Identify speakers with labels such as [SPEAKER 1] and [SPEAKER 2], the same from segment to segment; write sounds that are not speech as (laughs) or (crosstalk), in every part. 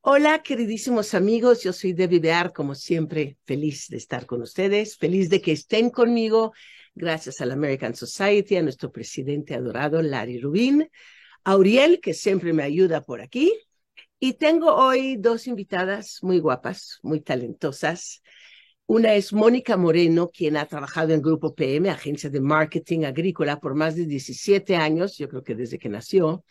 [SPEAKER 1] Hola, queridísimos amigos, yo soy Debbie Bear, como siempre, feliz de estar con ustedes, feliz de que estén conmigo, gracias a la American Society, a nuestro presidente adorado, Larry Rubin, a Uriel, que siempre me ayuda por aquí, y tengo hoy dos invitadas muy guapas, muy talentosas. Una es Mónica Moreno, quien ha trabajado en Grupo PM, agencia de marketing agrícola, por más de 17 años, yo creo que desde que nació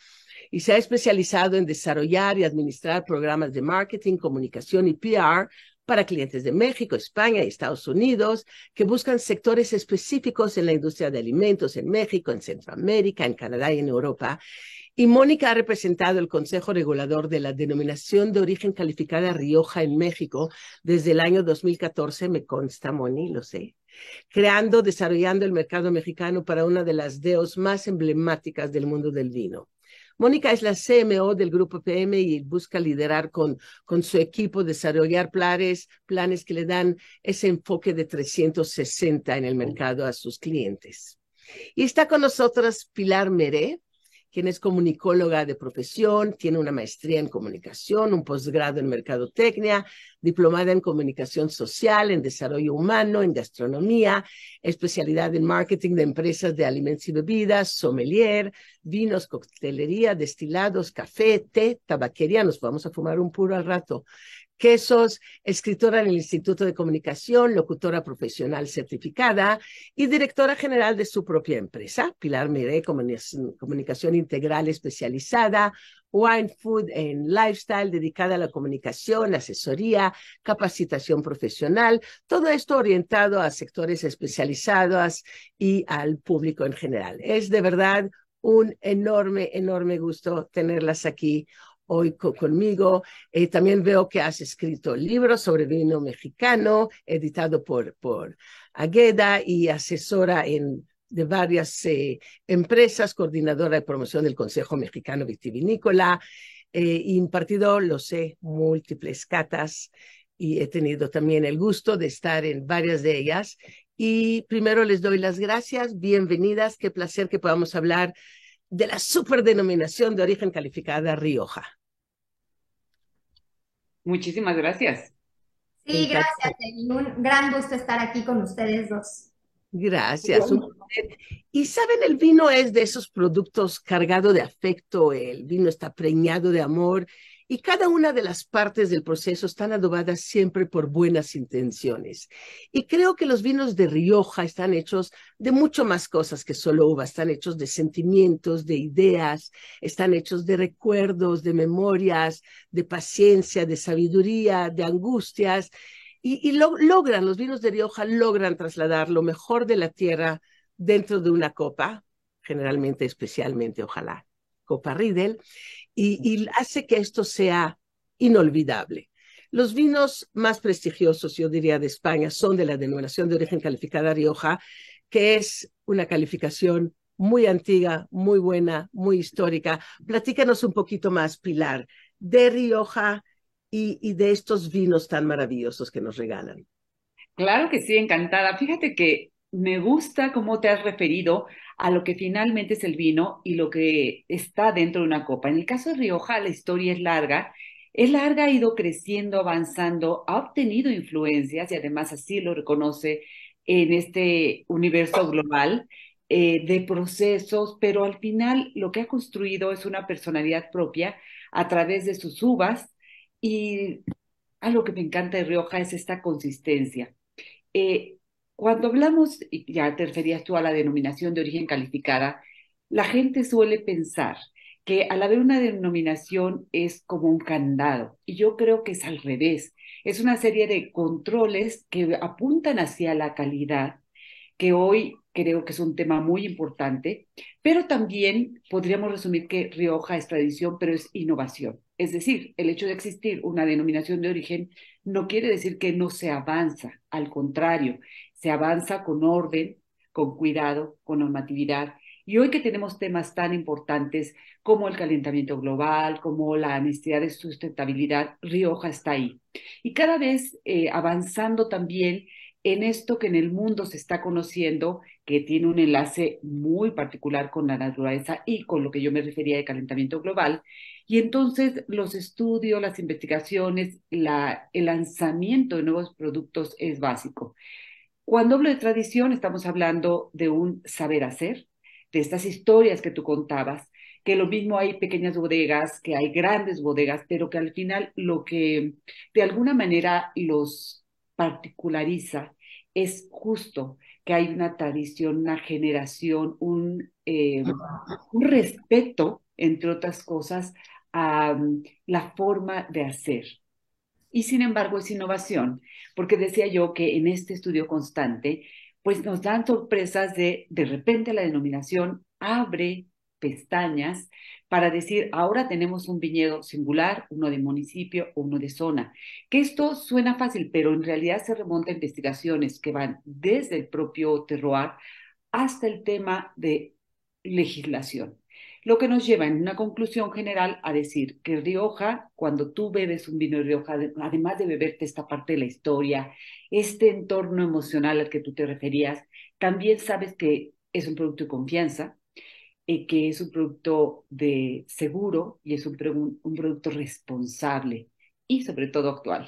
[SPEAKER 1] y se ha especializado en desarrollar y administrar programas de marketing, comunicación y PR para clientes de México, España y Estados Unidos que buscan sectores específicos en la industria de alimentos en México, en Centroamérica, en Canadá y en Europa. Y Mónica ha representado el Consejo Regulador de la Denominación de Origen Calificada Rioja en México desde el año 2014, me consta, Moni, lo sé, creando, desarrollando el mercado mexicano para una de las DEOs más emblemáticas del mundo del vino. Mónica es la CMO del Grupo PM y busca liderar con, con su equipo, desarrollar planes, planes que le dan ese enfoque de 360 en el mercado a sus clientes. Y está con nosotros Pilar Meré, quien es comunicóloga de profesión, tiene una maestría en comunicación, un posgrado en mercadotecnia, diplomada en comunicación social, en desarrollo humano, en gastronomía, especialidad en marketing de empresas de alimentos y bebidas, sommelier, vinos, coctelería, destilados, café, té, tabaquería, nos vamos a fumar un puro al rato, Quesos, escritora en el Instituto de Comunicación, locutora profesional certificada y directora general de su propia empresa, Pilar Mire, Comunicación Integral Especializada, Wine Food en Lifestyle, dedicada a la comunicación, asesoría, capacitación profesional, todo esto orientado a sectores especializados y al público en general. Es de verdad un enorme, enorme gusto tenerlas aquí hoy conmigo. Eh, también veo que has escrito libros sobre vino mexicano, editado por, por Agueda y asesora en, de varias eh, empresas, coordinadora de promoción del Consejo Mexicano Vitivinícola, eh, impartido, lo sé, múltiples catas y he tenido también el gusto de estar en varias de ellas. Y primero les doy las gracias, bienvenidas, qué placer que podamos hablar de la superdenominación de origen calificada Rioja.
[SPEAKER 2] Muchísimas gracias.
[SPEAKER 3] Sí, gracias, Un gran gusto estar aquí con ustedes dos.
[SPEAKER 1] Gracias. Y saben, el vino es de esos productos cargado de afecto, el vino está preñado de amor y cada una de las partes del proceso están adobadas siempre por buenas intenciones. Y creo que los vinos de Rioja están hechos de mucho más cosas que solo uva, están hechos de sentimientos, de ideas, están hechos de recuerdos, de memorias, de paciencia, de sabiduría, de angustias. Y, logran, los vinos de Rioja logran trasladar lo mejor de la tierra dentro de una copa, generalmente, especialmente, ojalá, copa Riedel, y, hace que esto sea inolvidable. Los vinos más prestigiosos, yo diría, de España son de la denominación de origen calificada Rioja, que es una calificación muy antigua, muy buena, muy histórica. Platícanos un poquito más, Pilar, de Rioja y, y de estos vinos tan maravillosos que nos regalan.
[SPEAKER 2] Claro que sí, encantada. Fíjate que me gusta cómo te has referido a lo que finalmente es el vino y lo que está dentro de una copa. En el caso de Rioja, la historia es larga. Es larga, ha ido creciendo, avanzando, ha obtenido influencias y además así lo reconoce en este universo global eh, de procesos, pero al final lo que ha construido es una personalidad propia a través de sus uvas y algo que me encanta de Rioja es esta consistencia. Eh, cuando hablamos, ya te referías tú a la denominación de origen calificada, la gente suele pensar que al haber una denominación es como un candado, y yo creo que es al revés. Es una serie de controles que apuntan hacia la calidad, que hoy creo que es un tema muy importante, pero también podríamos resumir que Rioja es tradición, pero es innovación. Es decir, el hecho de existir una denominación de origen no quiere decir que no se avanza, al contrario, se avanza con orden, con cuidado, con normatividad. Y hoy que tenemos temas tan importantes como el calentamiento global, como la necesidad de sustentabilidad, Rioja está ahí. Y cada vez eh, avanzando también en esto que en el mundo se está conociendo, que tiene un enlace muy particular con la naturaleza y con lo que yo me refería de calentamiento global. Y entonces los estudios, las investigaciones, la, el lanzamiento de nuevos productos es básico. Cuando hablo de tradición, estamos hablando de un saber hacer, de estas historias que tú contabas, que lo mismo hay pequeñas bodegas, que hay grandes bodegas, pero que al final lo que de alguna manera los particulariza es justo que hay una tradición, una generación, un, eh, un respeto, entre otras cosas, a mm, la forma de hacer. Y sin embargo es innovación, porque decía yo que en este estudio constante, pues nos dan sorpresas de, de repente la denominación abre pestañas para decir, ahora tenemos un viñedo singular, uno de municipio o uno de zona. Que esto suena fácil, pero en realidad se remonta a investigaciones que van desde el propio terroir hasta el tema de legislación. Lo que nos lleva en una conclusión general a decir que Rioja, cuando tú bebes un vino de Rioja, además de beberte esta parte de la historia, este entorno emocional al que tú te referías, también sabes que es un producto de confianza, y que es un producto de seguro y es un, un producto responsable y sobre todo actual.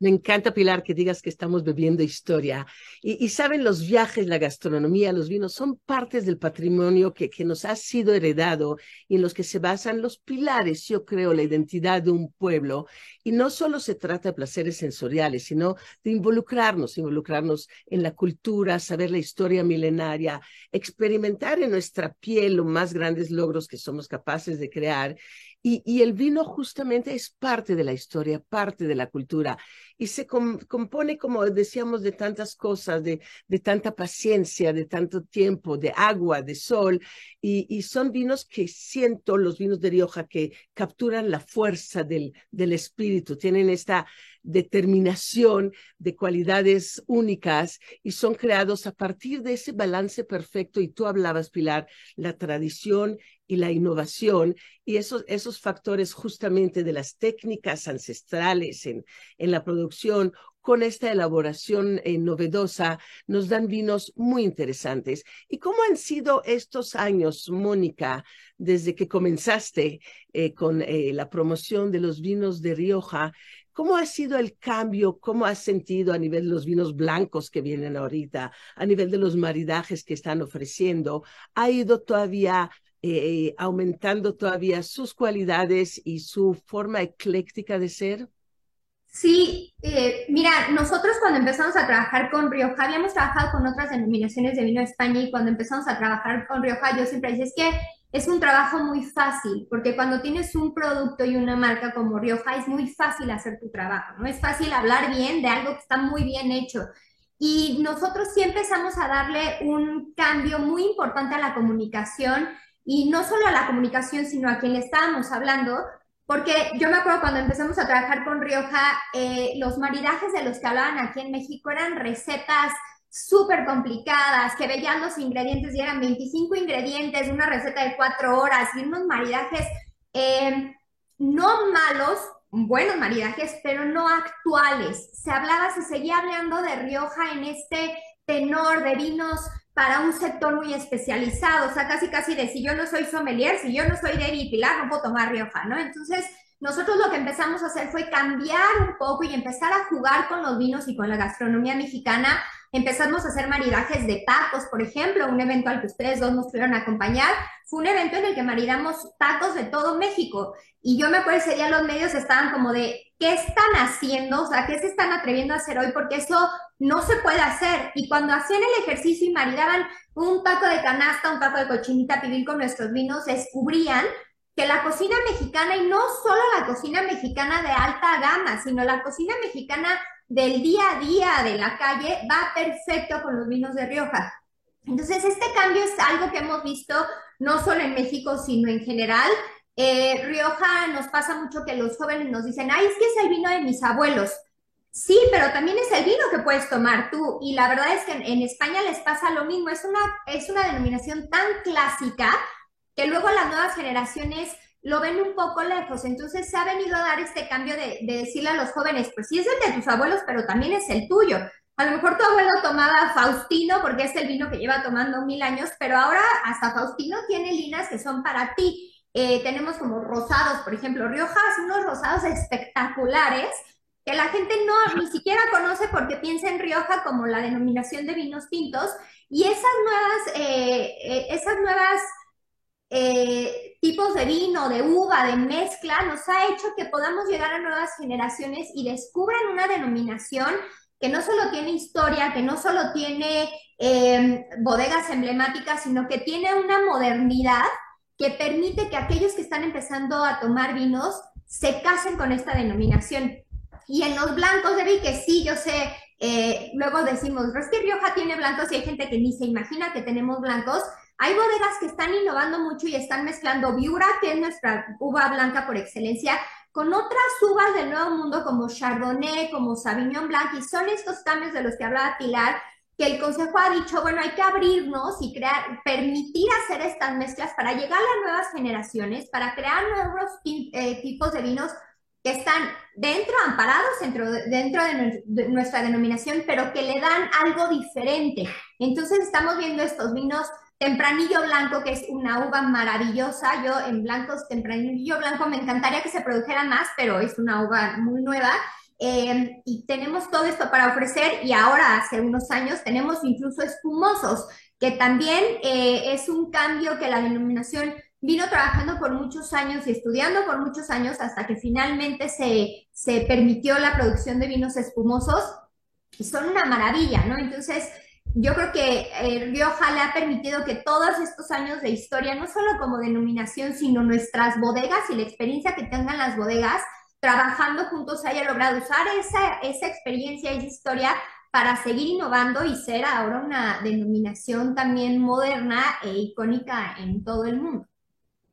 [SPEAKER 1] Me encanta, Pilar, que digas que estamos bebiendo historia. Y, saben, los viajes, la gastronomía, los vinos son partes del patrimonio que, que nos ha sido heredado y en los que se basan los pilares, yo creo, la identidad de un pueblo. Y no solo se trata de placeres sensoriales, sino de involucrarnos, involucrarnos en la cultura, saber la historia milenaria, experimentar en nuestra piel los más grandes logros que somos capaces de crear y, el vino justamente es parte de la historia, parte de la cultura. Y se compone, como decíamos, de tantas cosas, de, de, tanta paciencia, de tanto tiempo, de agua, de sol. Y, y, son vinos que siento, los vinos de Rioja, que capturan la fuerza del, del espíritu, tienen esta determinación de cualidades únicas y son creados a partir de ese balance perfecto. Y tú hablabas, Pilar, la tradición y la innovación y esos, esos factores justamente de las técnicas ancestrales en, en la producción con esta elaboración eh, novedosa nos dan vinos muy interesantes. ¿Y cómo han sido estos años, Mónica, desde que comenzaste eh, con eh, la promoción de los vinos de Rioja? ¿Cómo ha sido el cambio? ¿Cómo has sentido a nivel de los vinos blancos que vienen ahorita, a nivel de los maridajes que están ofreciendo? ¿Ha ido todavía eh, aumentando todavía sus cualidades y su forma ecléctica de ser?
[SPEAKER 3] Sí, eh, mira, nosotros cuando empezamos a trabajar con Rioja, habíamos trabajado con otras denominaciones de vino de España y cuando empezamos a trabajar con Rioja, yo siempre decía, es que es un trabajo muy fácil, porque cuando tienes un producto y una marca como Rioja, es muy fácil hacer tu trabajo, ¿no? Es fácil hablar bien de algo que está muy bien hecho. Y nosotros sí empezamos a darle un cambio muy importante a la comunicación y no solo a la comunicación, sino a quien le estábamos hablando, porque yo me acuerdo cuando empezamos a trabajar con Rioja, eh, los maridajes de los que hablaban aquí en México eran recetas súper complicadas, que veían los ingredientes y eran 25 ingredientes, una receta de cuatro horas y unos maridajes eh, no malos, buenos maridajes, pero no actuales. Se hablaba, se seguía hablando de Rioja en este tenor de vinos para un sector muy especializado, o sea, casi casi de si yo no soy sommelier, si yo no soy Debbie Pilar, no puedo tomar Rioja, ¿no? Entonces, nosotros lo que empezamos a hacer fue cambiar un poco y empezar a jugar con los vinos y con la gastronomía mexicana. Empezamos a hacer maridajes de tacos, por ejemplo, un evento al que ustedes dos nos pudieron acompañar. Fue un evento en el que maridamos tacos de todo México. Y yo me acuerdo ese día los medios estaban como de, ¿qué están haciendo? O sea, ¿qué se están atreviendo a hacer hoy? Porque eso no se puede hacer. Y cuando hacían el ejercicio y maridaban un taco de canasta, un taco de cochinita pibil con nuestros vinos, descubrían que la cocina mexicana, y no solo la cocina mexicana de alta gama, sino la cocina mexicana del día a día de la calle, va perfecto con los vinos de Rioja. Entonces, este cambio es algo que hemos visto no solo en México, sino en general. Eh, Rioja nos pasa mucho que los jóvenes nos dicen, ay, es que es el vino de mis abuelos. Sí, pero también es el vino que puedes tomar tú. Y la verdad es que en, España les pasa lo mismo. Es una, es una denominación tan clásica que luego las nuevas generaciones lo ven un poco lejos. Entonces se ha venido a dar este cambio de, decirle a los jóvenes, pues sí es el de tus abuelos, pero también es el tuyo. a lo mejor tu abuelo tomaba Faustino porque es el vino que lleva tomando mil años, pero ahora hasta Faustino tiene líneas que son para ti. Eh, tenemos como rosados, por ejemplo, Rioja hace unos rosados espectaculares que la gente no ni siquiera conoce porque piensa en Rioja como la denominación de vinos tintos y esas nuevas, eh, eh, esas nuevas tipos de vino, de uva, de mezcla, nos ha hecho que podamos llegar a nuevas generaciones y descubran una denominación que no solo tiene historia, que no solo tiene bodegas emblemáticas, sino que tiene una modernidad que permite que aquellos que están empezando a tomar vinos se casen con esta denominación. Y en los blancos, Debbie, que sí, yo sé, eh, luego decimos, es que Rioja tiene blancos y hay gente que ni se imagina que tenemos blancos. Hay bodegas que están innovando mucho y están mezclando Viura, que es nuestra uva blanca por excelencia, con otras uvas del Nuevo Mundo como Chardonnay, como Sauvignon Blanc, y son estos cambios de los que hablaba Pilar, que el Consejo ha dicho, bueno, hay que abrirnos y crear, permitir hacer estas mezclas para llegar a nuevas generaciones, para crear nuevos eh, tipos de vinos que están dentro, amparados dentro, dentro de, nuestra denominación, pero que le dan algo diferente. Entonces estamos viendo estos vinos Tempranillo Blanco, que es una uva maravillosa. Yo en blancos, Tempranillo Blanco, me encantaría que se produjera más, pero es una uva muy nueva. Em, y tenemos todo esto para ofrecer y ahora hace unos años tenemos incluso espumosos, que también eh, es un cambio que la denominación vino trabajando por muchos años y estudiando por muchos años hasta que finalmente se, se permitió la producción de vinos espumosos y son una maravilla, ¿no? Entonces, yo creo que eh, Rioja le ha permitido que todos estos años de historia, no solo como denominación, sino nuestras bodegas y la experiencia que tengan las bodegas, trabajando juntos haya logrado usar esa, esa experiencia, esa historia para seguir innovando y ser ahora una denominación también moderna e icónica en todo el mundo.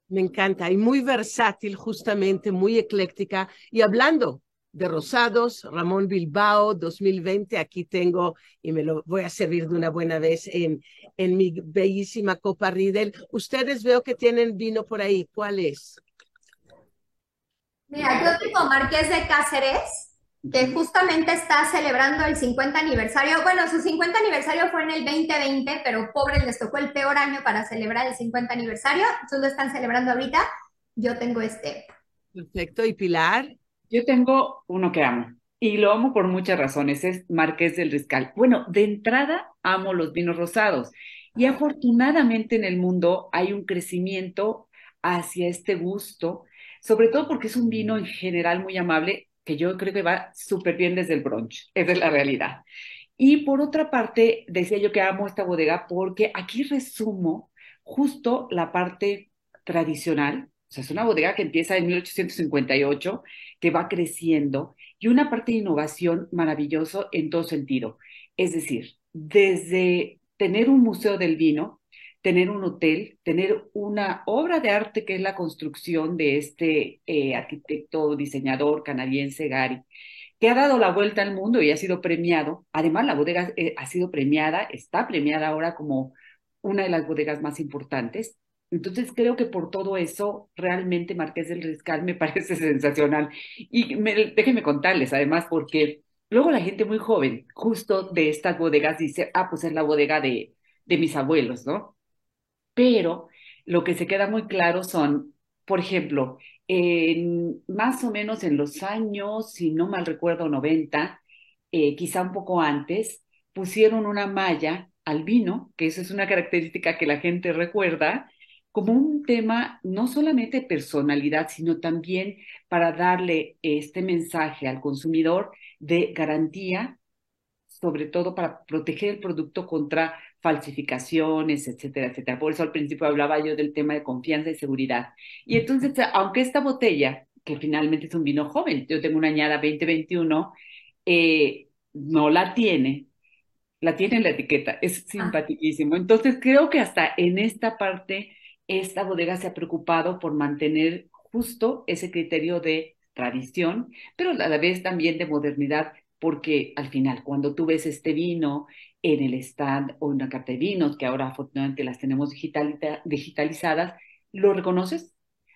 [SPEAKER 1] Me encanta y muy versátil, justamente, muy ecléctica. Y hablando de rosados, Ramón Bilbao 2020, aquí tengo y me lo voy a servir de una buena vez en, en mi bellísima copa Riedel. Ustedes veo que tienen vino por ahí. ¿Cuál es?
[SPEAKER 3] Mira, yo tengo Marqués de Cáceres, que justamente está celebrando el 50 aniversario. Bueno, su 50 aniversario fue en el 2020, pero pobres les tocó el peor año para celebrar el 50 aniversario. Entonces lo están celebrando ahorita. Yo tengo este.
[SPEAKER 1] Perfecto. ¿Y Pilar?
[SPEAKER 2] Yo tengo uno que amo. Y lo amo por muchas razones. Es Marqués del Riscal. Bueno, de entrada amo los vinos rosados. Y afortunadamente en el mundo hay un crecimiento hacia este gusto sobre todo porque es un vino en general muy amable, que yo creo que va súper bien desde el brunch, esa es la realidad. Y por otra parte, decía yo que amo esta bodega porque aquí resumo justo la parte tradicional, o sea, es una bodega que empieza en 1858, que va creciendo, y una parte de innovación maravilloso en todo sentido. Es decir, desde tener un museo del vino, tener un hotel, tener una obra de arte que es la construcción de este eh, arquitecto, diseñador canadiense Gary, que ha dado la vuelta al mundo y ha sido premiado. Además, la bodega eh, ha sido premiada, está premiada ahora como una de las bodegas más importantes. Entonces creo que por todo eso, realmente Marqués del Riscal me (laughs) parece sensacional. Y déjenme contarles, además, porque luego la gente muy joven, justo de estas bodegas, dice, ah, pues es la bodega de, de mis abuelos, ¿no? pero lo que se queda muy claro son, por ejemplo, en, más o menos en los años, si no mal recuerdo, 90, eh, quizá un poco antes, pusieron una malla al vino, que eso es una característica que la gente recuerda, como un tema no solamente personalidad, sino también para darle este mensaje al consumidor de garantía, sobre todo para proteger el producto contra falsificaciones, etcétera, etcétera. Por eso al principio hablaba yo del tema de confianza y seguridad. Y entonces, aunque esta botella, que finalmente es un vino joven, yo tengo una añada 2021, eh, no la tiene, la tiene en la etiqueta, es ah. simpaticísimo. Entonces, creo que hasta en esta parte, esta bodega se ha preocupado por mantener justo ese criterio de tradición, pero a la vez también de modernidad, porque al final, cuando tú ves este vino en el stand o en una carta de vinos, que ahora afortunadamente las tenemos digitalizadas, lo reconoces,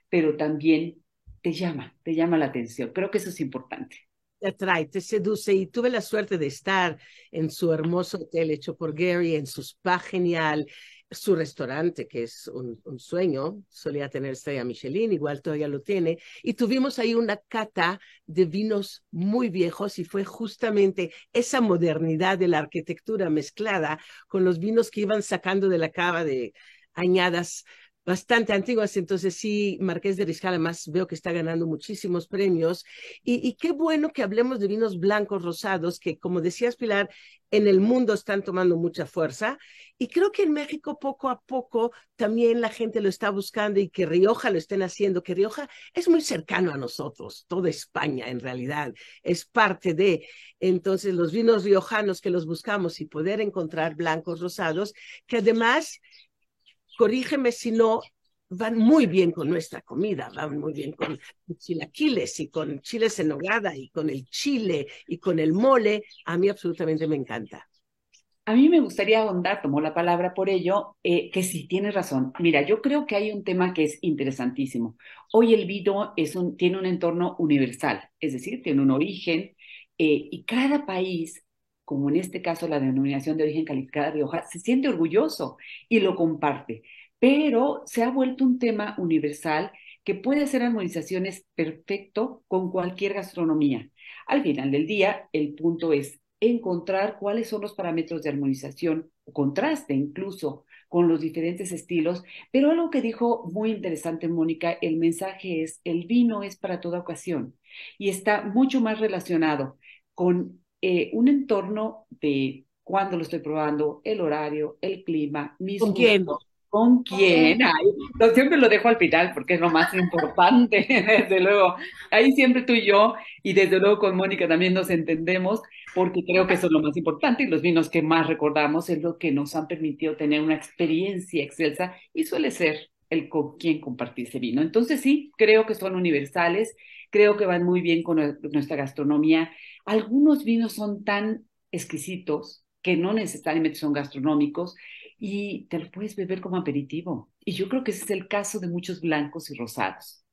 [SPEAKER 2] pero también te llama, te llama la atención. Creo que eso es importante.
[SPEAKER 1] te atrae, te seduce y tuve la suerte de estar en su hermoso hotel hecho por Gary, en su spa genial, su restaurante, que es un, sueño, solía tener estrella Michelin, igual todavía lo tiene, y tuvimos ahí una cata de vinos muy viejos y fue justamente esa modernidad de la arquitectura mezclada con los vinos que iban sacando de la cava de añadas bastante antiguas, entonces sí, Marqués de Riscal además veo que está ganando muchísimos premios. Y, qué bueno que hablemos de vinos blancos rosados que como decías Pilar, en el mundo están tomando mucha fuerza. Y creo que en México poco a poco también la gente lo está buscando y que Rioja lo estén haciendo, que Rioja es muy cercano a nosotros, toda España en realidad es parte de, entonces los vinos riojanos que los buscamos y poder encontrar blancos rosados, que además corrígeme si no, van muy bien con nuestra comida, van muy bien con chilaquiles y con chiles en nogada y con el chile y con el mole. A mí absolutamente me encanta.
[SPEAKER 2] A mí me gustaría ahondar, tomó la palabra por ello, eh, que sí, tienes razón. Mira, yo creo que hay un tema que es interesantísimo. Hoy el vino es un, tiene un entorno universal, es decir, tiene un origen eh, y cada país como en este caso la denominación de origen calificada Rioja, se siente orgulloso y lo comparte. Pero se ha vuelto un tema universal que puede hacer armonizaciones perfecto con cualquier gastronomía. Al final del día, el punto es encontrar cuáles son los parámetros de armonización o contraste incluso con los diferentes estilos, pero algo que dijo muy interesante Mónica, el mensaje es, el vino es para toda ocasión y está mucho más relacionado con eh, un entorno de cuándo lo estoy probando, el horario, el clima,
[SPEAKER 1] mis ¿Con quién?
[SPEAKER 2] ¿Con quién? lo, siempre lo dejo al final porque es lo más importante, (laughs) desde luego. Ahí siempre tú y yo, y desde luego con Mónica también nos entendemos, porque creo que eso es lo más importante y los vinos que más recordamos es lo que nos han permitido tener una experiencia excelsa y suele ser el con quién compartir ese vino. Entonces sí, creo que son universales, creo que van muy bien con nuestra gastronomía algunos vinos son tan exquisitos que no necesariamente son gastronómicos y te los puedes beber como aperitivo. Y yo creo que ese es el caso de muchos blancos y rosados.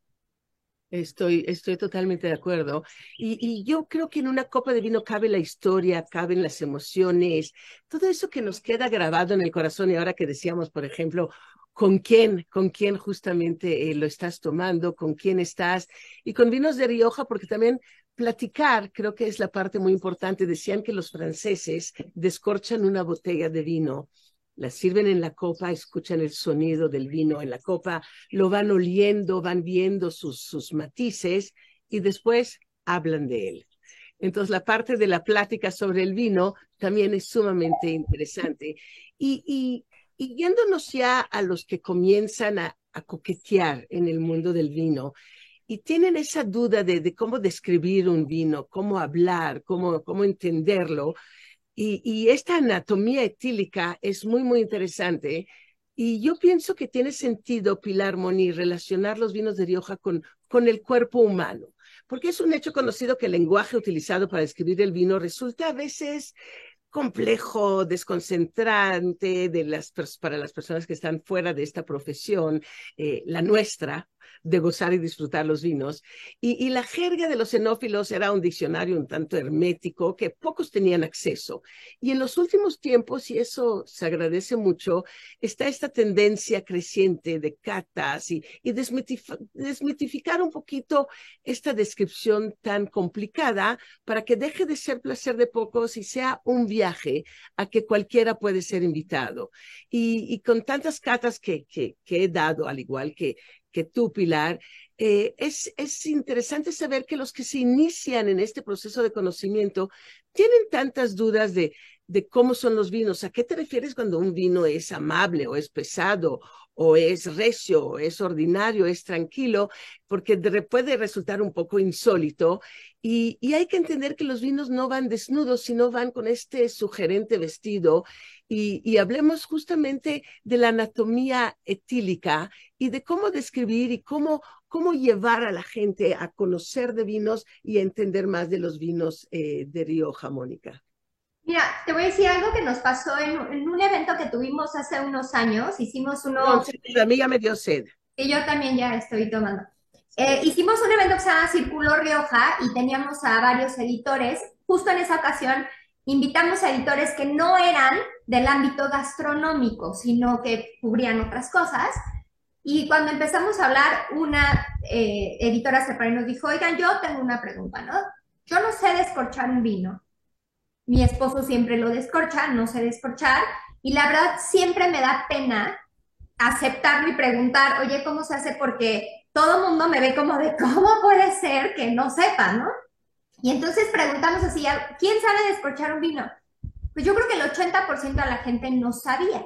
[SPEAKER 1] Estoy, estoy totalmente de acuerdo. Y, y, yo creo que en una copa de vino cabe la historia, caben las emociones, todo eso que nos queda grabado en el corazón. Y ahora que decíamos, por ejemplo, con quién, con quién justamente eh, lo estás tomando, con quién estás. Y con vinos de Rioja, porque también platicar creo que es la parte muy importante. Decían que los franceses descorchan una botella de vino, la sirven en la copa, escuchan el sonido del vino en la copa, lo van oliendo, van viendo sus, sus matices y después hablan de él. Entonces, la parte de la plática sobre el vino también es sumamente interesante. Y, y, y yéndonos ya a los que comienzan a, a coquetear en el mundo del vino, y tienen esa duda de, cómo describir un vino, cómo hablar, cómo, cómo entenderlo. Y, esta anatomía etílica es muy, muy interesante. Y yo pienso que tiene sentido, Pilar Moni, relacionar los vinos de Rioja con, con el cuerpo humano, porque es un hecho conocido que el lenguaje utilizado para describir el vino resulta a veces complejo, desconcentrante de las, para las personas que están fuera de esta profesión, eh, la nuestra, de gozar y disfrutar los vinos. Y, la jerga de los xenófilos era un diccionario un tanto hermético que pocos tenían acceso. Y en los últimos tiempos, y eso se agradece mucho, está esta tendencia creciente de catas y, desmitificar un poquito esta descripción tan complicada para que deje de ser placer de pocos y sea un viaje a que cualquiera puede ser invitado. Y, con tantas catas que he dado, al igual que, que tú, Pilar, eh, es, es interesante saber que los que se inician en este proceso de conocimiento tienen tantas dudas de, de cómo son los vinos. ¿A qué te refieres cuando un vino es amable o es pesado o es recio o es ordinario, es tranquilo? Porque puede resultar un poco insólito. Y, y hay que entender que los vinos no van desnudos, sino van con este sugerente vestido y, hablemos justamente de la anatomía etílica y de cómo describir y cómo, cómo llevar a la gente a conocer de vinos y a entender más de los vinos eh, de Rioja, Mónica.
[SPEAKER 3] Mira, te voy a decir algo que nos pasó en, un evento que tuvimos hace unos años. Hicimos uno.
[SPEAKER 1] la amiga me dio sed.
[SPEAKER 3] Y yo también ya estoy tomando. Eh, hicimos un evento que se llama Círculo Rioja y teníamos a varios editores. Justo en esa ocasión invitamos a editores que no eran del ámbito gastronómico, sino que cubrían otras cosas. Y cuando empezamos a hablar, una eh, editora se paró y nos dijo, oigan, yo tengo una pregunta, ¿no? Yo no sé descorchar un vino. Mi esposo siempre lo descorcha, no sé descorchar. Y la verdad, siempre me da pena aceptarlo y preguntar, oye, ¿cómo se hace? Porque todo mundo me ve como de, ¿cómo puede ser que no sepa, no? Y entonces preguntamos así, ¿quién sabe descorchar un vino? Pues yo creo que el 80% de la gente no sabía.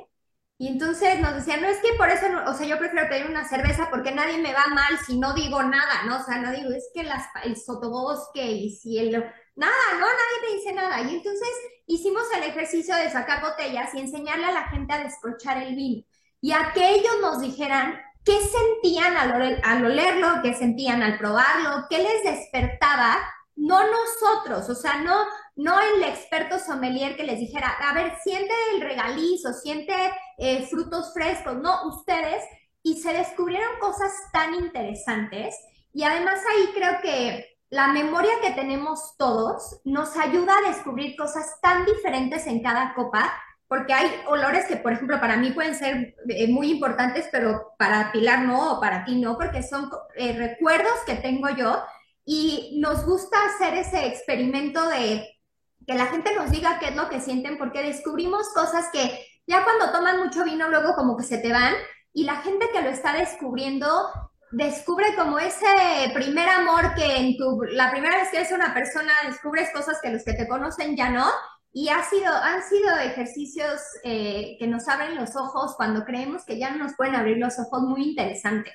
[SPEAKER 3] Y entonces nos decían, no es que por eso, o sea, yo prefiero pedir una cerveza porque nadie me va mal si no digo nada, ¿no? O sea, no digo, es que las, el sotobosque y si el... Nada, no, nadie me dice nada. Y entonces hicimos el ejercicio de sacar botellas y enseñarle a la gente a descorchar el vino. Y a que ellos nos dijeran qué sentían al, al olerlo, qué sentían al probarlo, qué les despertaba no nosotros, o sea, no, no el experto sommelier que les dijera, a ver, siente el regalizo, siente eh, frutos frescos, no, ustedes, y se descubrieron cosas tan interesantes. Y además ahí creo que la memoria que tenemos todos nos ayuda a descubrir cosas tan diferentes en cada copa, porque hay olores que, por ejemplo, para mí pueden ser eh, muy importantes, pero para Pilar no, o para ti no, porque son eh, recuerdos que tengo yo y nos gusta hacer ese experimento de que la gente nos diga qué es lo que sienten, porque descubrimos cosas que ya cuando toman mucho vino luego como que se te van y la gente que lo está descubriendo descubre como ese primer amor que en tu, la primera vez que eres una persona descubres cosas que los que te conocen ya no. Y ha sido, han sido ejercicios eh, que nos abren los ojos cuando creemos que ya no nos pueden abrir los ojos muy interesantes.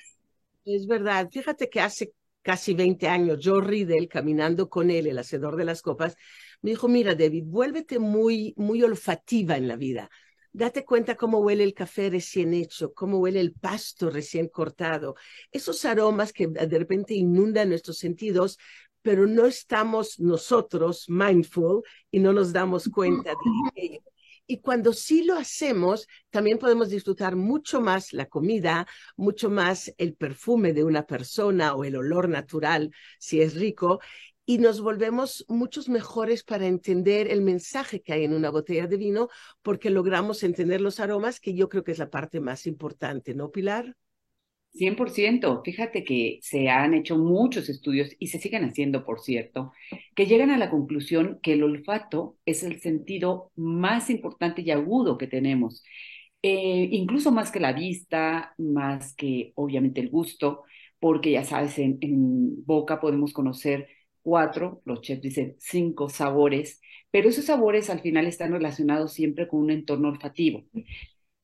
[SPEAKER 1] Es verdad. Fíjate que hace casi 20 años, Joe Riddle, caminando con él, el hacedor de las copas, me dijo, mira, David, vuélvete muy, muy olfativa en la vida. Date cuenta cómo huele el café recién hecho, cómo huele el pasto recién cortado. Esos aromas que de repente inundan nuestros sentidos, pero no estamos nosotros mindful y no nos damos cuenta de ello. Y cuando sí lo hacemos, también podemos disfrutar mucho más la comida, mucho más el perfume de una persona o el olor natural, si es rico, y nos volvemos muchos mejores para entender el mensaje que hay en una botella de vino, porque logramos entender los aromas, que yo creo que es la parte más importante, ¿no, Pilar?
[SPEAKER 2] 100%. Fíjate que se han hecho muchos estudios y se siguen haciendo, por cierto, que llegan a la conclusión que el olfato es el sentido más importante y agudo que tenemos, eh, incluso más que la vista, más que obviamente el gusto, porque ya sabes, en, en boca podemos conocer cuatro, los chefs dicen cinco sabores, pero esos sabores al final están relacionados siempre con un entorno olfativo.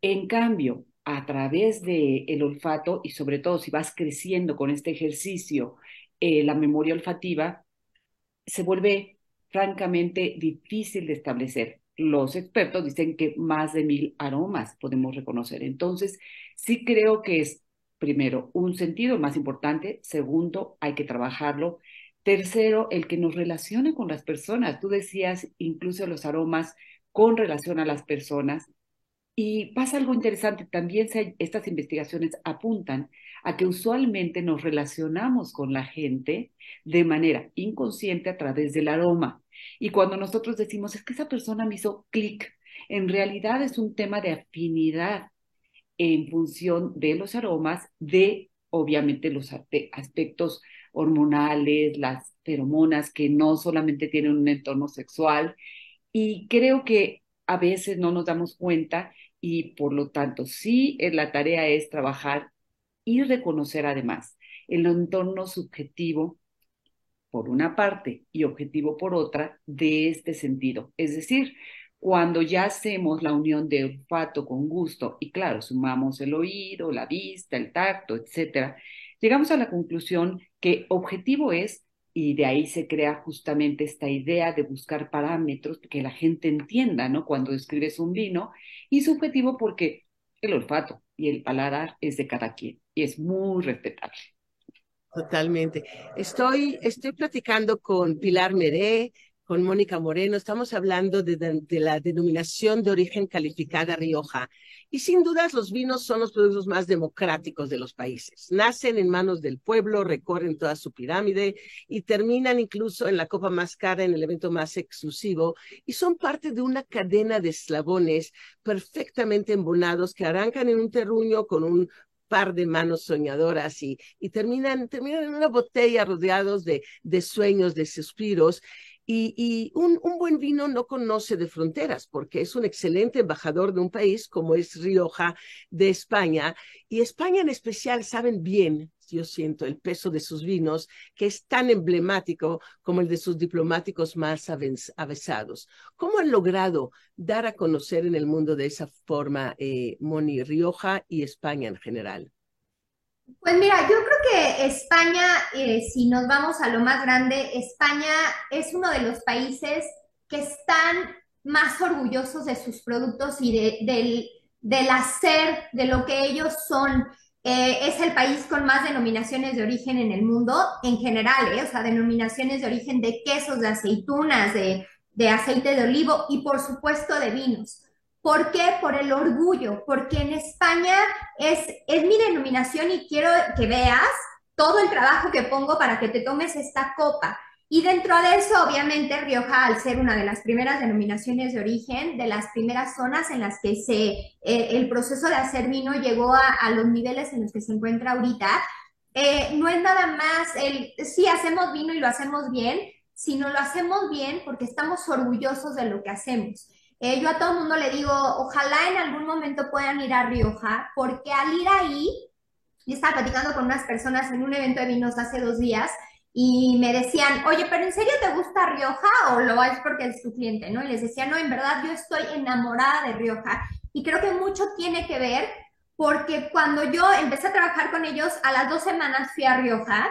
[SPEAKER 2] En cambio, a través del el olfato y sobre todo si vas creciendo con este ejercicio, eh, la memoria olfativa, se vuelve francamente difícil de establecer. Los expertos dicen que más de mil aromas podemos reconocer. Entonces, sí creo que es, primero, un sentido más importante. Segundo, hay que trabajarlo. Tercero, el que nos relacione con las personas. Tú decías incluso los aromas con relación a las personas. Y pasa algo interesante, también estas investigaciones apuntan a que usualmente nos relacionamos con la gente de manera inconsciente a través del aroma. Y cuando nosotros decimos, es que esa persona me hizo clic, en realidad es un tema de afinidad en función de los aromas, de obviamente los aspectos hormonales, las feromonas que no solamente tienen un entorno sexual. Y creo que a veces no nos damos cuenta y por lo tanto sí eh, la tarea es trabajar y reconocer además el entorno subjetivo por una parte y objetivo por otra de este sentido. Es decir, cuando ya hacemos la unión de olfato con gusto y claro, sumamos el oído, la vista, el tacto, etcétera, llegamos a la conclusión que objetivo es y de ahí se crea justamente esta idea de buscar parámetros que la gente entienda, ¿no? Cuando describes un vino, y subjetivo porque el olfato y el paladar es de cada quien y es muy respetable.
[SPEAKER 1] Totalmente. Estoy, estoy platicando con Pilar Meré, con Mónica Moreno. Estamos hablando de, la denominación de origen calificada Rioja. Y sin dudas los vinos son los productos más democráticos de los países. Nacen en manos del pueblo, recorren toda su pirámide y terminan incluso en la copa más cara, en el evento más exclusivo. Y son parte de una cadena de eslabones perfectamente embonados que arrancan en un terruño con un par de manos soñadoras y, y terminan, terminan en una botella rodeados de, de sueños, de suspiros. Y, un, buen vino no conoce de fronteras porque es un excelente embajador de un país como es Rioja de España. Y España en especial saben bien yo siento, el peso de sus vinos, que es tan emblemático como el de sus diplomáticos más avesados. ¿Cómo han logrado dar a conocer en el mundo de esa forma eh, Moni Rioja y España en general?
[SPEAKER 3] Pues mira, yo creo que España, eh, si nos vamos a lo más grande, España es uno de los países que están más orgullosos de sus productos y de, del, del hacer, de lo que ellos son. Eh, es el país con más denominaciones de origen en el mundo en general, ¿eh? o sea, denominaciones de origen de quesos, de aceitunas, de, de aceite de olivo y por supuesto de vinos. ¿Por qué? Por el orgullo, porque en España es, es mi denominación y quiero que veas todo el trabajo que pongo para que te tomes esta copa. Y dentro de eso, obviamente, Rioja, al ser una de las primeras denominaciones de origen, de las primeras zonas en las que se, eh, el proceso de hacer vino llegó a, los niveles en los que se encuentra ahorita, eh, no es nada más el, sí, hacemos vino y lo hacemos bien, sino lo hacemos bien porque estamos orgullosos de lo que hacemos. Eh, yo a todo mundo le digo, ojalá en algún momento puedan ir a Rioja, porque al ir ahí, yo estaba platicando con unas personas en un evento de vinos hace dos días, y me decían, oye, pero ¿en serio te gusta Rioja o lo es porque es tu cliente? ¿no? Y les decía, no, en verdad yo estoy enamorada de Rioja y creo que mucho tiene que ver porque cuando yo empecé a trabajar con ellos, a las dos semanas fui a Rioja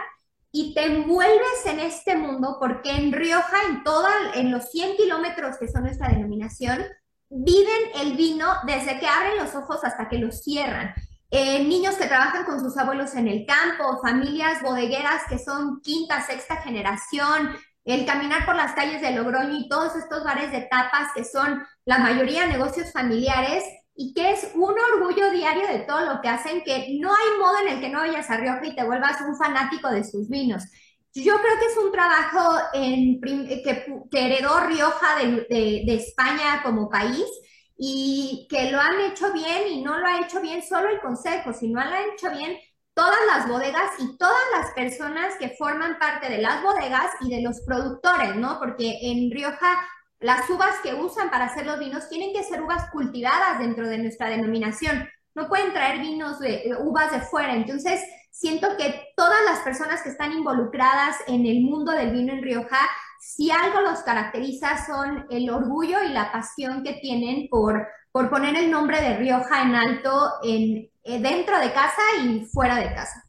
[SPEAKER 3] y te envuelves en este mundo porque en Rioja, en toda, en los 100 kilómetros que son nuestra denominación, viven el vino desde que abren los ojos hasta que los cierran. Eh, niños que trabajan con sus abuelos en el campo, familias bodegueras que son quinta, sexta generación, el caminar por las calles de Logroño y todos estos bares de tapas que son la mayoría negocios familiares y que es un orgullo diario de todo lo que hacen, que no hay modo en el que no vayas a Rioja y te vuelvas un fanático de sus vinos. Yo creo que es un trabajo en, que, heredó Rioja de España como país y que lo han hecho bien y no lo ha hecho bien solo el consejo, sino lo han hecho bien todas las bodegas y todas las personas que forman parte de las bodegas y de los productores, ¿no? Porque en Rioja las uvas que usan para hacer los vinos tienen que ser uvas cultivadas dentro de nuestra denominación. No pueden traer vinos de uvas de fuera. Entonces, siento que todas las personas que están involucradas en el mundo del vino en Rioja si algo los caracteriza son el orgullo y la pasión que tienen por, por poner el nombre de Rioja en alto en, eh, dentro de casa y fuera de casa.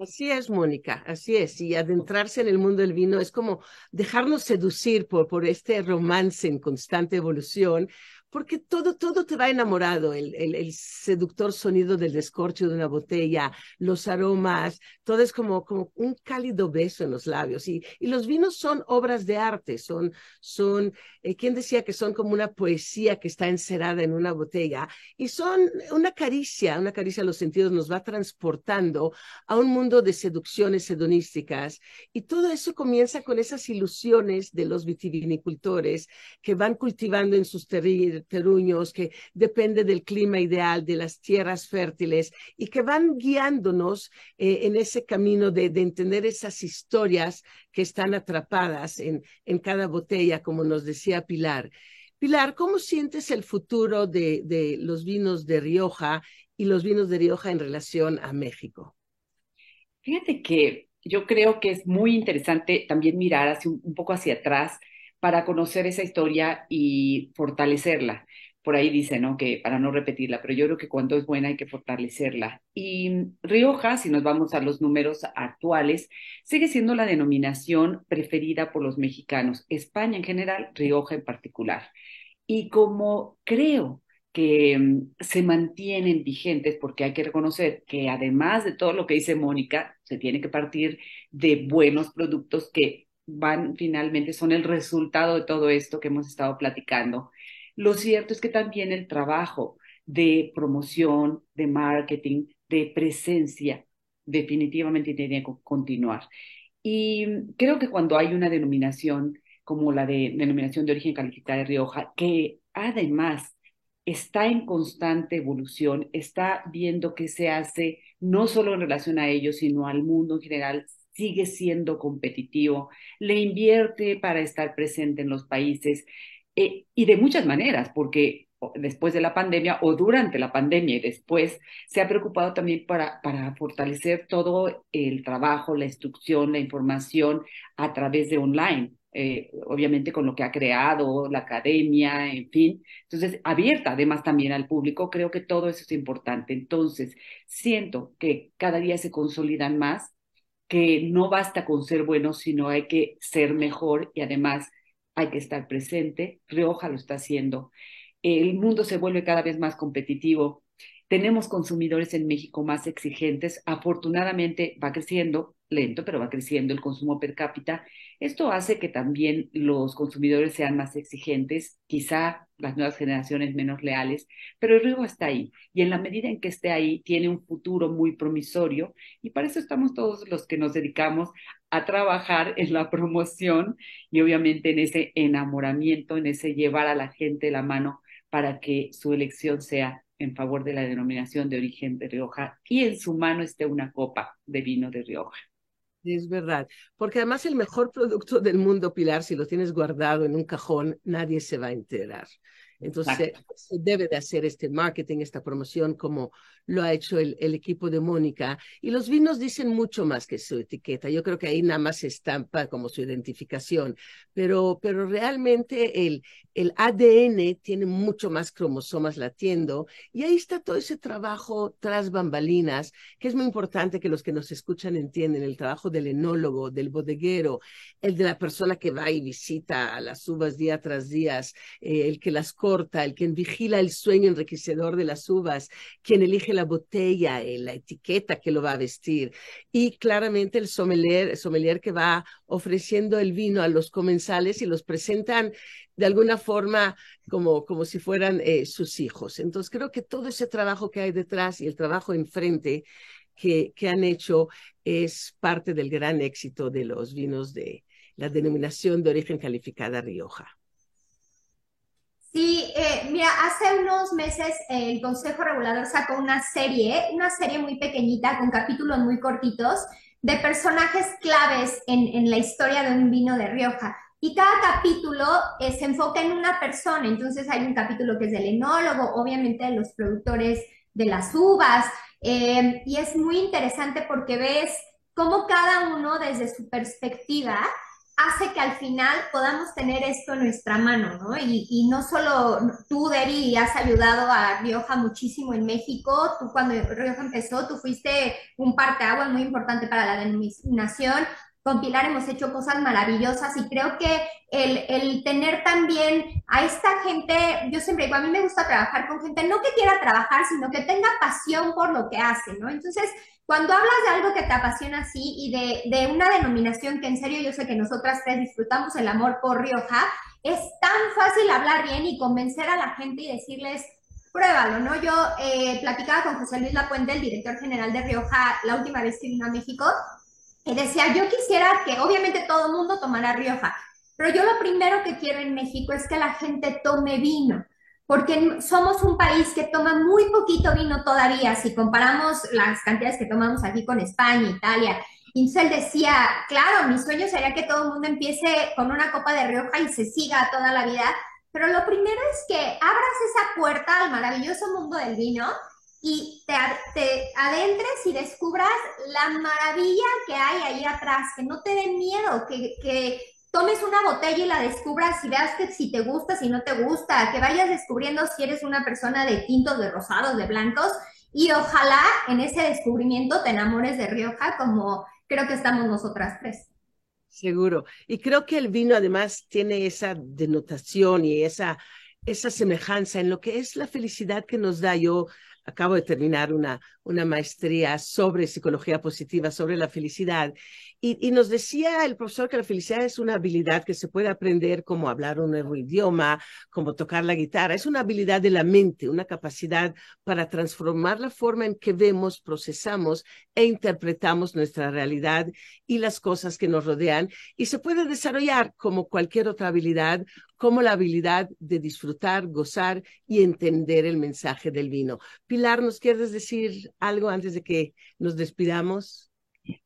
[SPEAKER 1] Así es, Mónica, así es. Y adentrarse en el mundo del vino es como dejarnos seducir por, por este romance en constante evolución, porque todo, todo te va enamorado, el, el, seductor sonido del descorcho de una botella, los aromas, todo es como, como un cálido beso en los labios. Y, y los vinos son obras de arte, son, son eh, ¿quién decía que son como una poesía que está encerrada en una botella? Y son una caricia, una caricia a los sentidos, nos va transportando a un mundo de seducciones hedonísticas. Y todo eso comienza con esas ilusiones de los vitivinicultores que van cultivando en sus territorios que depende del clima ideal, de las tierras fértiles y que van guiándonos eh, en ese camino de, entender esas historias que están atrapadas en, en cada botella, como nos decía Pilar. Pilar, ¿cómo sientes el futuro de, de los vinos de Rioja y los vinos de Rioja en relación a México?
[SPEAKER 2] Fíjate que yo creo que es muy interesante también mirar hacia, un poco hacia atrás para conocer esa historia y fortalecerla. Por ahí dice, ¿no? Que para no repetirla, pero yo creo que cuando es buena hay que fortalecerla. Y Rioja, si nos vamos a los números actuales, sigue siendo la denominación preferida por los mexicanos, España en general, Rioja en particular. Y como creo que mm, se mantienen vigentes, porque hay que reconocer que además de todo lo que dice Mónica, se tiene que partir de buenos productos que van finalmente, son el resultado de todo esto que hemos estado platicando. Lo cierto es que también el trabajo de promoción, de marketing, de presencia, definitivamente tiene que continuar. Y creo que cuando hay una denominación como la de denominación de origen calificada de Rioja, que además está en constante evolución, está viendo qué se hace no solo en relación a ellos, sino al mundo en general, sigue siendo competitivo, le invierte para estar presente en los países eh, y de muchas maneras, porque después de la pandemia o durante la pandemia y después, se ha preocupado también para, para fortalecer todo el trabajo, la instrucción, la información a través de online. Eh, obviamente con lo que ha creado, la academia, en fin. Entonces, abierta además también al público, creo que todo eso es importante. Entonces, siento que cada día se consolidan más, que no basta con ser bueno, sino hay que ser mejor y además hay que estar presente. Rioja lo está haciendo. El mundo se vuelve cada vez más competitivo. Tenemos consumidores en México más exigentes. Afortunadamente va creciendo, lento, pero va creciendo el consumo per cápita. Esto hace que también los consumidores sean más exigentes, quizá las nuevas generaciones menos leales, pero el riesgo está ahí. Y en la medida en que esté ahí, tiene un futuro muy promisorio. Y para eso estamos todos los que nos dedicamos a trabajar en la promoción y obviamente en ese enamoramiento, en ese llevar a la gente la mano para que su elección sea en favor de la denominación de origen de Rioja y en su mano esté una copa de vino de Rioja.
[SPEAKER 1] Es verdad, porque además el mejor producto del mundo, Pilar, si lo tienes guardado en un cajón, nadie se va a enterar. Entonces, se debe de hacer este marketing, esta promoción, como lo ha hecho el, el, equipo de Mónica. Y los vinos dicen mucho más que su etiqueta. Yo creo que ahí nada más se estampa como su identificación. Pero, pero realmente el, el ADN tiene mucho más cromosomas latiendo. Y ahí está todo ese trabajo tras bambalinas, que es muy importante que los que nos escuchan entienden. El trabajo del enólogo, del bodeguero, el de la persona que va y visita a las uvas día tras día, eh, el que las el quien vigila el sueño enriquecedor de las uvas, quien elige la botella, eh, la etiqueta que lo va a vestir y claramente el sommelier, que va ofreciendo el vino a los comensales y los presentan de alguna forma como, como si fueran eh, sus hijos. Entonces creo que todo ese trabajo que hay detrás y el trabajo enfrente que, que han hecho es parte del gran éxito de los vinos de la denominación de origen calificada Rioja.
[SPEAKER 3] Sí, eh, mira, hace unos meses el Consejo Regulador sacó una serie, una serie muy pequeñita con capítulos muy cortitos de personajes claves en, la historia de un vino de Rioja. Y cada capítulo eh, se enfoca en una persona. Entonces hay un capítulo que es del enólogo, obviamente de los productores de las uvas. Eh, y es muy interesante porque ves cómo cada uno desde su perspectiva hace que al final podamos tener esto en nuestra mano, ¿no? Y, no solo tú, Deri, has ayudado a Rioja muchísimo en México, tú cuando Rioja empezó, tú fuiste un parteaguas muy importante para la denominación, con Pilar hemos hecho cosas maravillosas y creo que el, el, tener también a esta gente, yo siempre digo, a mí me gusta trabajar con gente, no que quiera trabajar, sino que tenga pasión por lo que hace, ¿no? Entonces, cuando hablas de algo que te apasiona así y de, de una denominación que en serio yo sé que nosotras tres disfrutamos el amor por Rioja, es tan fácil hablar bien y convencer a la gente y decirles, pruébalo, ¿no? Yo eh, platicaba con José Luis Lapuente, el director general de Rioja, la última vez que vino a México, y decía, yo quisiera que obviamente todo mundo tomara Rioja, pero yo lo primero que quiero en México es que la gente tome vino, porque somos un país que toma muy poquito vino todavía, si comparamos las cantidades que tomamos aquí con España, Italia. Y él decía, claro, mi sueño sería que todo el mundo empiece con una copa de Rioja y se siga toda la vida, pero lo primero es que abras esa puerta al maravilloso mundo del vino y te, adentres y descubras la maravilla que hay ahí atrás, que no te dé miedo, que tomes una botella y la descubras y veas que si te gusta, si no te gusta, que vayas descubriendo si eres una persona de tintos, de rosados, de blancos y ojalá en ese descubrimiento te enamores de Rioja como creo que estamos nosotras tres.
[SPEAKER 1] Seguro. Y creo que el vino además tiene esa denotación y esa, esa semejanza en lo que es la felicidad que nos da. Yo acabo de terminar una, una maestría sobre psicología positiva, sobre la felicidad. Y, nos decía el profesor que la felicidad es una habilidad que se puede aprender como hablar un nuevo idioma, como tocar la guitarra. Es una habilidad de la mente, una capacidad para transformar la forma en que vemos, procesamos e interpretamos nuestra realidad y las cosas que nos rodean. Y se puede desarrollar como cualquier otra habilidad, como la habilidad de disfrutar, gozar y entender el mensaje del vino. Pilar, ¿nos quieres decir algo antes de que nos despidamos?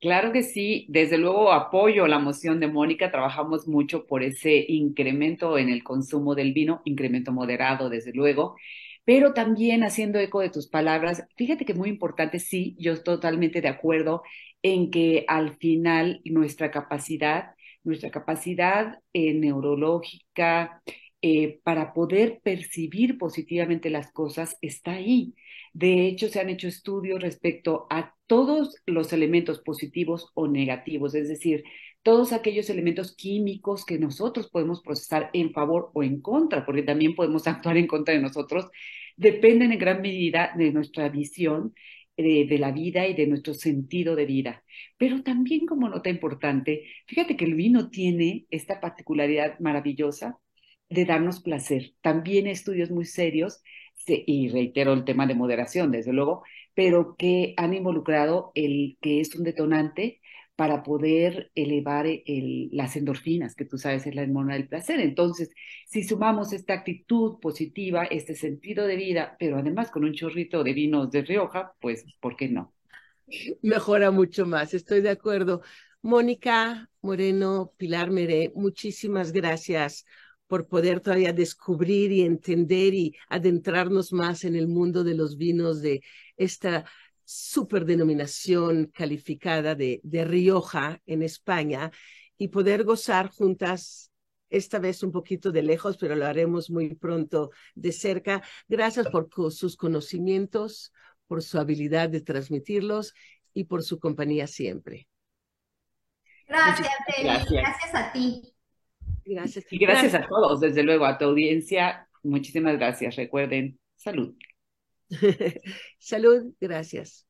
[SPEAKER 2] Claro que sí, desde luego apoyo la moción de Mónica, trabajamos mucho por ese incremento en el consumo del vino, incremento moderado, desde luego, pero también haciendo eco de tus palabras, fíjate que muy importante, sí, yo estoy totalmente de acuerdo en que al final nuestra capacidad, nuestra capacidad eh, neurológica, eh, para poder percibir positivamente las cosas está ahí. De hecho, se han hecho estudios respecto a todos los elementos positivos o negativos, es decir, todos aquellos elementos químicos que nosotros podemos procesar en favor o en contra, porque también podemos (laughs) actuar en contra de nosotros, dependen en gran medida de nuestra visión de, de, la vida y de nuestro sentido de vida. Pero también como nota importante, fíjate que el vino tiene esta particularidad maravillosa de darnos placer. También estudios muy serios y reitero el tema de moderación, desde luego, pero que han involucrado el que es un detonante para poder elevar el, las endorfinas, que tú sabes es la hormona del placer. Entonces, si sumamos esta actitud positiva, este sentido de vida, pero además con un chorrito de vinos de Rioja, pues, ¿por qué no?
[SPEAKER 1] Mejora mucho más, estoy de acuerdo. Mónica Moreno, Pilar Meré, muchísimas gracias por poder todavía descubrir y entender y adentrarnos más en el mundo de los vinos de esta superdenominación calificada de, de Rioja en España y poder gozar juntas esta vez un poquito de lejos, pero lo haremos muy pronto de cerca. Gracias por sus conocimientos, por su habilidad de transmitirlos y por su compañía siempre.
[SPEAKER 3] Gracias, Gracias. gracias a ti.
[SPEAKER 2] Gracias. Y gracias, a todos, desde luego, a tu audiencia. Muchísimas gracias. Recuerden, salud. (laughs)
[SPEAKER 1] salud, gracias.